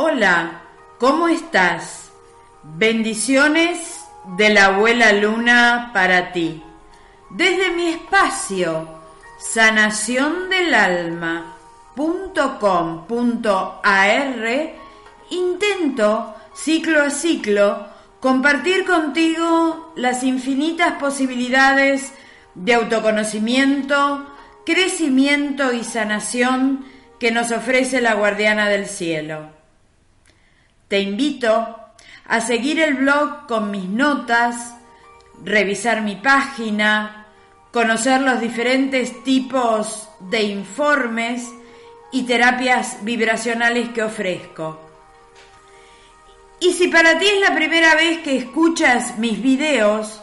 Hola, ¿cómo estás? Bendiciones de la abuela Luna para ti. Desde mi espacio, sanaciondelalma.com.ar, intento, ciclo a ciclo, compartir contigo las infinitas posibilidades de autoconocimiento, crecimiento y sanación que nos ofrece la guardiana del cielo. Te invito a seguir el blog con mis notas, revisar mi página, conocer los diferentes tipos de informes y terapias vibracionales que ofrezco. Y si para ti es la primera vez que escuchas mis videos,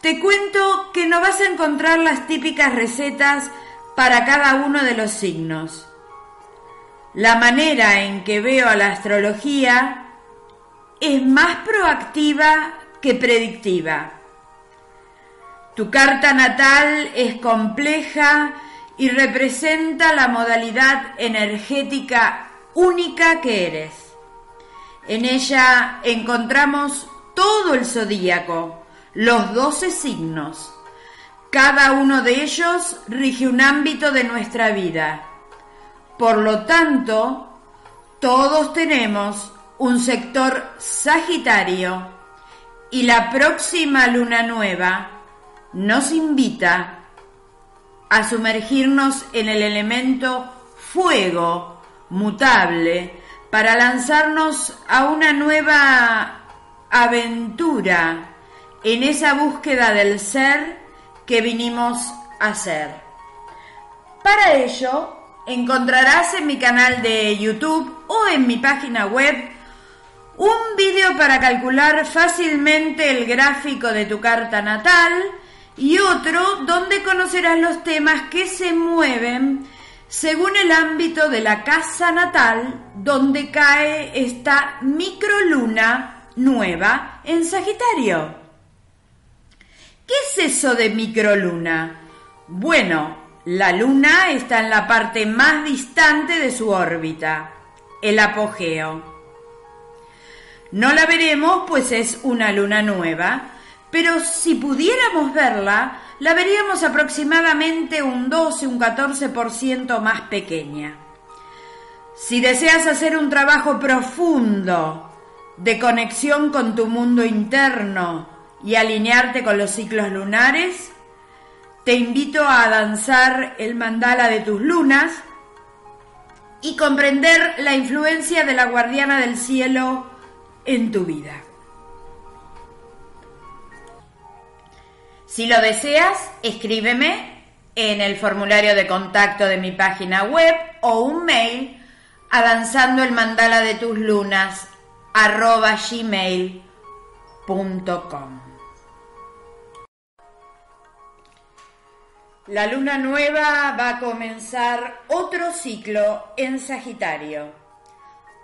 te cuento que no vas a encontrar las típicas recetas para cada uno de los signos. La manera en que veo a la astrología es más proactiva que predictiva. Tu carta natal es compleja y representa la modalidad energética única que eres. En ella encontramos todo el zodíaco, los doce signos. Cada uno de ellos rige un ámbito de nuestra vida por lo tanto, todos tenemos un sector sagitario y la próxima luna nueva nos invita a sumergirnos en el elemento fuego mutable para lanzarnos a una nueva aventura en esa búsqueda del ser que vinimos a ser. Para ello, encontrarás en mi canal de YouTube o en mi página web un vídeo para calcular fácilmente el gráfico de tu carta natal y otro donde conocerás los temas que se mueven según el ámbito de la casa natal donde cae esta microluna nueva en Sagitario. ¿Qué es eso de microluna? Bueno, la Luna está en la parte más distante de su órbita, el apogeo. No la veremos pues es una luna nueva, pero si pudiéramos verla, la veríamos aproximadamente un 12, un 14% más pequeña. Si deseas hacer un trabajo profundo de conexión con tu mundo interno y alinearte con los ciclos lunares, te invito a danzar el mandala de tus lunas y comprender la influencia de la guardiana del cielo en tu vida. Si lo deseas, escríbeme en el formulario de contacto de mi página web o un mail a danzando el mandala de tus lunas arroba gmail.com. La luna nueva va a comenzar otro ciclo en Sagitario,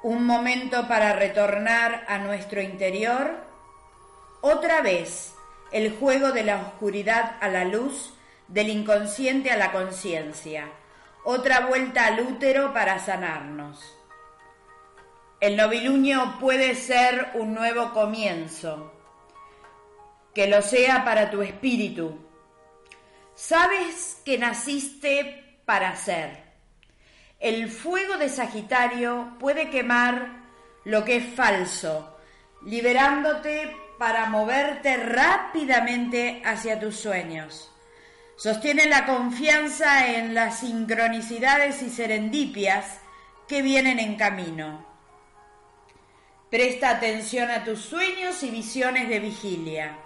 un momento para retornar a nuestro interior, otra vez el juego de la oscuridad a la luz, del inconsciente a la conciencia, otra vuelta al útero para sanarnos. El novilunio puede ser un nuevo comienzo, que lo sea para tu espíritu Sabes que naciste para ser. El fuego de Sagitario puede quemar lo que es falso, liberándote para moverte rápidamente hacia tus sueños. Sostiene la confianza en las sincronicidades y serendipias que vienen en camino. Presta atención a tus sueños y visiones de vigilia.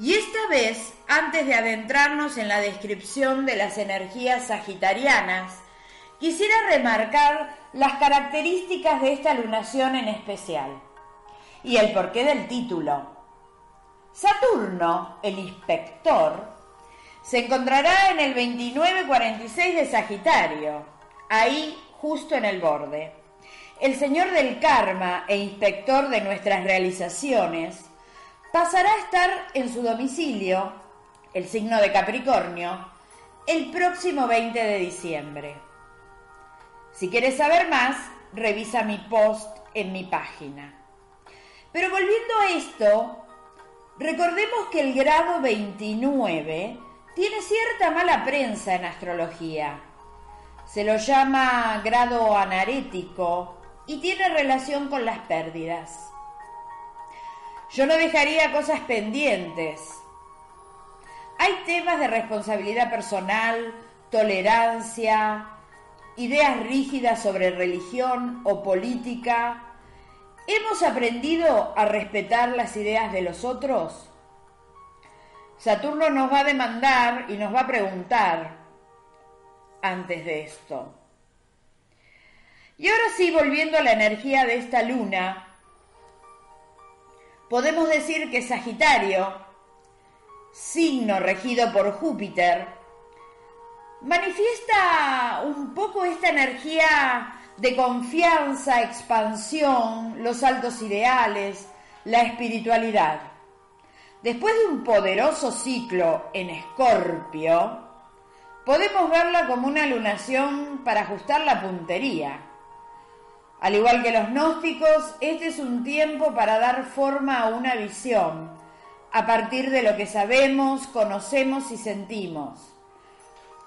Y esta vez, antes de adentrarnos en la descripción de las energías sagitarianas, quisiera remarcar las características de esta lunación en especial y el porqué del título. Saturno, el inspector, se encontrará en el 2946 de Sagitario, ahí justo en el borde. El señor del karma e inspector de nuestras realizaciones pasará a estar en su domicilio, el signo de Capricornio, el próximo 20 de diciembre. Si quieres saber más, revisa mi post en mi página. Pero volviendo a esto, recordemos que el grado 29 tiene cierta mala prensa en astrología. Se lo llama grado anarético y tiene relación con las pérdidas. Yo no dejaría cosas pendientes. Hay temas de responsabilidad personal, tolerancia, ideas rígidas sobre religión o política. ¿Hemos aprendido a respetar las ideas de los otros? Saturno nos va a demandar y nos va a preguntar antes de esto. Y ahora sí, volviendo a la energía de esta luna, podemos decir que Sagitario, signo regido por Júpiter, manifiesta un poco esta energía de confianza, expansión, los altos ideales, la espiritualidad. Después de un poderoso ciclo en Escorpio, podemos verla como una lunación para ajustar la puntería al igual que los gnósticos, este es un tiempo para dar forma a una visión, a partir de lo que sabemos, conocemos y sentimos.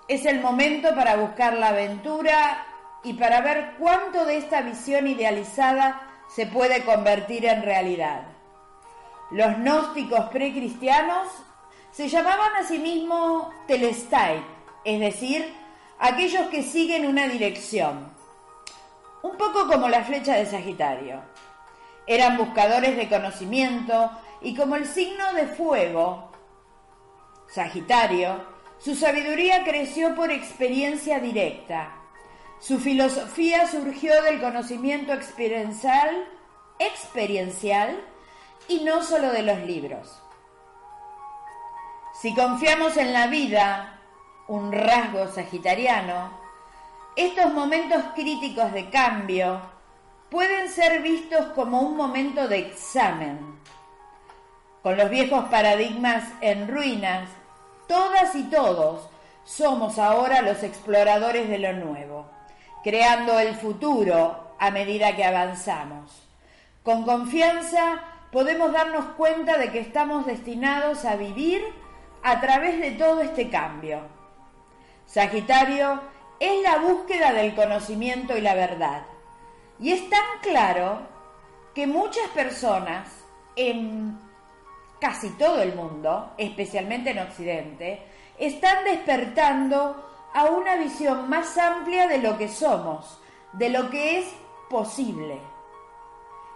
Es el momento para buscar la aventura y para ver cuánto de esta visión idealizada se puede convertir en realidad. Los gnósticos precristianos se llamaban a sí mismos telestai, es decir, aquellos que siguen una dirección un poco como la flecha de Sagitario. Eran buscadores de conocimiento y como el signo de fuego, Sagitario, su sabiduría creció por experiencia directa. Su filosofía surgió del conocimiento experiencial, experiencial y no solo de los libros. Si confiamos en la vida, un rasgo sagitariano, estos momentos críticos de cambio pueden ser vistos como un momento de examen. Con los viejos paradigmas en ruinas, todas y todos somos ahora los exploradores de lo nuevo, creando el futuro a medida que avanzamos. Con confianza podemos darnos cuenta de que estamos destinados a vivir a través de todo este cambio. Sagitario es la búsqueda del conocimiento y la verdad. Y es tan claro que muchas personas en casi todo el mundo, especialmente en Occidente, están despertando a una visión más amplia de lo que somos, de lo que es posible.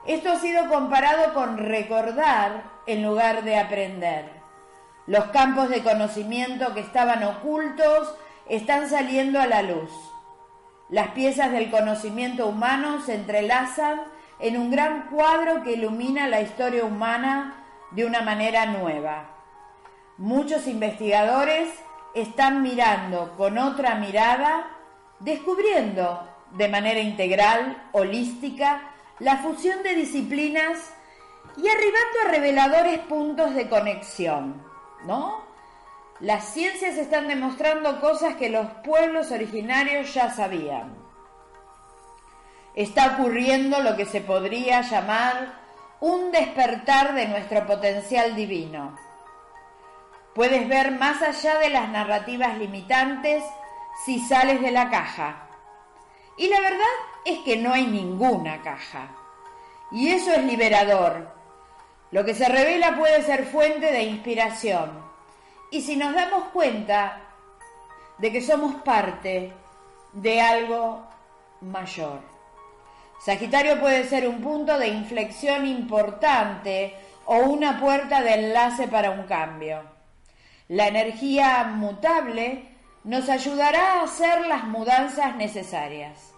Esto ha sido comparado con recordar en lugar de aprender. Los campos de conocimiento que estaban ocultos están saliendo a la luz. Las piezas del conocimiento humano se entrelazan en un gran cuadro que ilumina la historia humana de una manera nueva. Muchos investigadores están mirando con otra mirada, descubriendo de manera integral, holística, la fusión de disciplinas y arribando a reveladores puntos de conexión, ¿no? Las ciencias están demostrando cosas que los pueblos originarios ya sabían. Está ocurriendo lo que se podría llamar un despertar de nuestro potencial divino. Puedes ver más allá de las narrativas limitantes si sales de la caja. Y la verdad es que no hay ninguna caja. Y eso es liberador. Lo que se revela puede ser fuente de inspiración y si nos damos cuenta de que somos parte de algo mayor. Sagitario puede ser un punto de inflexión importante o una puerta de enlace para un cambio. La energía mutable nos ayudará a hacer las mudanzas necesarias.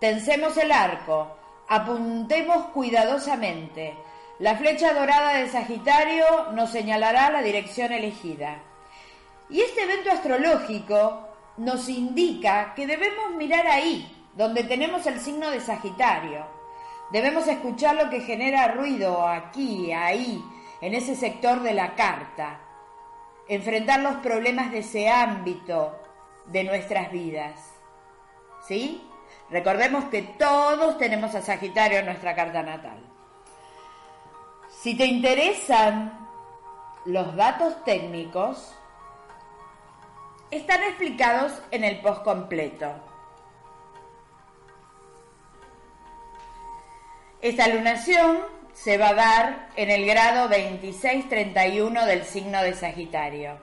Tensemos el arco, apuntemos cuidadosamente. La flecha dorada de Sagitario nos señalará la dirección elegida. Y este evento astrológico nos indica que debemos mirar ahí, donde tenemos el signo de Sagitario. Debemos escuchar lo que genera ruido aquí, ahí, en ese sector de la carta. Enfrentar los problemas de ese ámbito de nuestras vidas. ¿Sí? Recordemos que todos tenemos a Sagitario en nuestra carta natal. Si te interesan los datos técnicos, están explicados en el post completo. Esta lunación se va a dar en el grado 2631 del signo de Sagitario.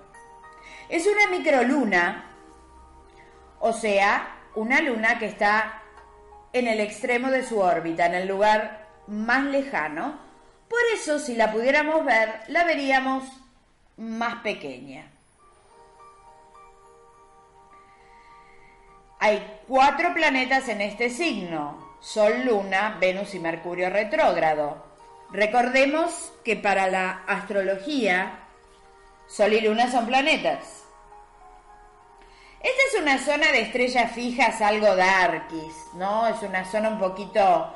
Es una microluna, o sea, una luna que está en el extremo de su órbita, en el lugar más lejano. Por eso, si la pudiéramos ver, la veríamos más pequeña. Hay cuatro planetas en este signo, Sol, Luna, Venus y Mercurio retrógrado. Recordemos que para la astrología, Sol y Luna son planetas. Esta es una zona de estrellas fijas algo darkis, ¿no? Es una zona un poquito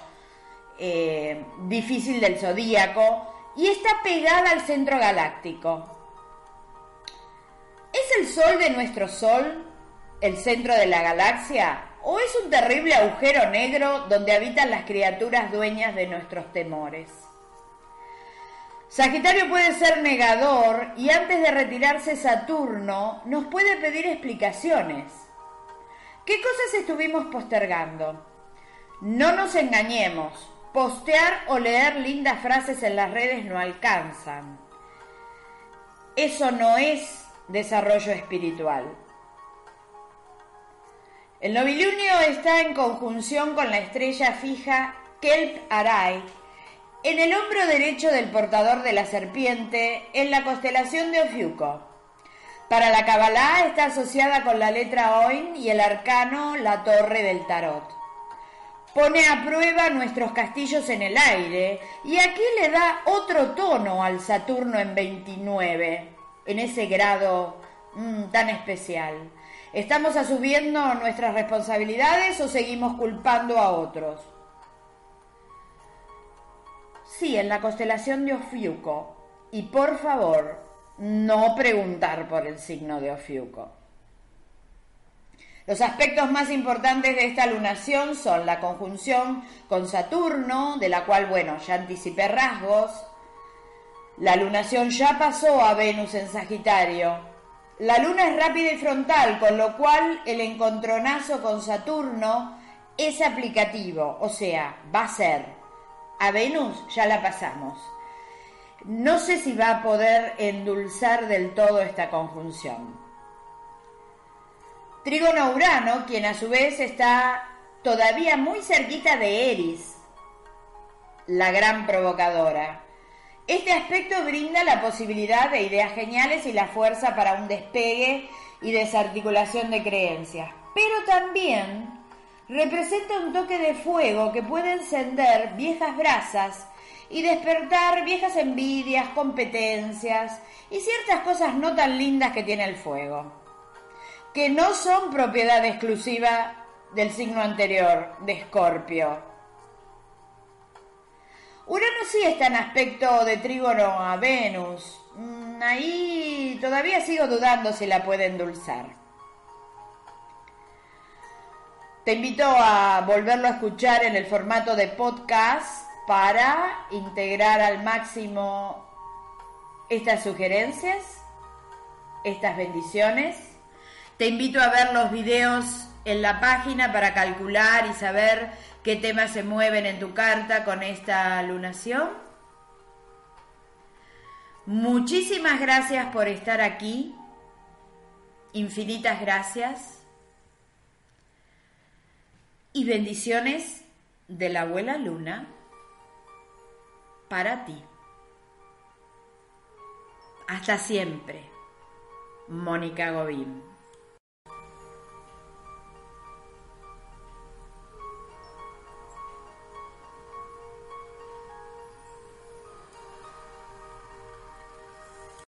eh, difícil del zodíaco y está pegada al centro galáctico. ¿Es el Sol de nuestro Sol el centro de la galaxia? ¿O es un terrible agujero negro donde habitan las criaturas dueñas de nuestros temores? Sagitario puede ser negador y antes de retirarse Saturno nos puede pedir explicaciones. ¿Qué cosas estuvimos postergando? No nos engañemos, postear o leer lindas frases en las redes no alcanzan. Eso no es desarrollo espiritual. El novilunio está en conjunción con la estrella fija Kelp Arai en el hombro derecho del portador de la serpiente, en la constelación de Ofiuco. Para la Kabbalah está asociada con la letra Oin y el arcano la torre del tarot. Pone a prueba nuestros castillos en el aire y aquí le da otro tono al Saturno en 29, en ese grado mm, tan especial. ¿Estamos asumiendo nuestras responsabilidades o seguimos culpando a otros? Sí, en la constelación de Ofiuco. Y por favor, no preguntar por el signo de Ofiuco. Los aspectos más importantes de esta lunación son la conjunción con Saturno, de la cual, bueno, ya anticipé rasgos. La lunación ya pasó a Venus en Sagitario. La luna es rápida y frontal, con lo cual el encontronazo con Saturno es aplicativo, o sea, va a ser a Venus ya la pasamos. No sé si va a poder endulzar del todo esta conjunción. Trígono Urano, quien a su vez está todavía muy cerquita de Eris, la gran provocadora. Este aspecto brinda la posibilidad de ideas geniales y la fuerza para un despegue y desarticulación de creencias, pero también representa un toque de fuego que puede encender viejas brasas y despertar viejas envidias, competencias y ciertas cosas no tan lindas que tiene el fuego, que no son propiedad exclusiva del signo anterior, de Escorpio. Urano sí está en aspecto de trígono a Venus. Mm, ahí todavía sigo dudando si la puede endulzar. Te invito a volverlo a escuchar en el formato de podcast para integrar al máximo estas sugerencias, estas bendiciones. Te invito a ver los videos en la página para calcular y saber qué temas se mueven en tu carta con esta lunación. Muchísimas gracias por estar aquí. Infinitas gracias y bendiciones de la abuela Luna para ti. Hasta siempre, Mónica Gobín.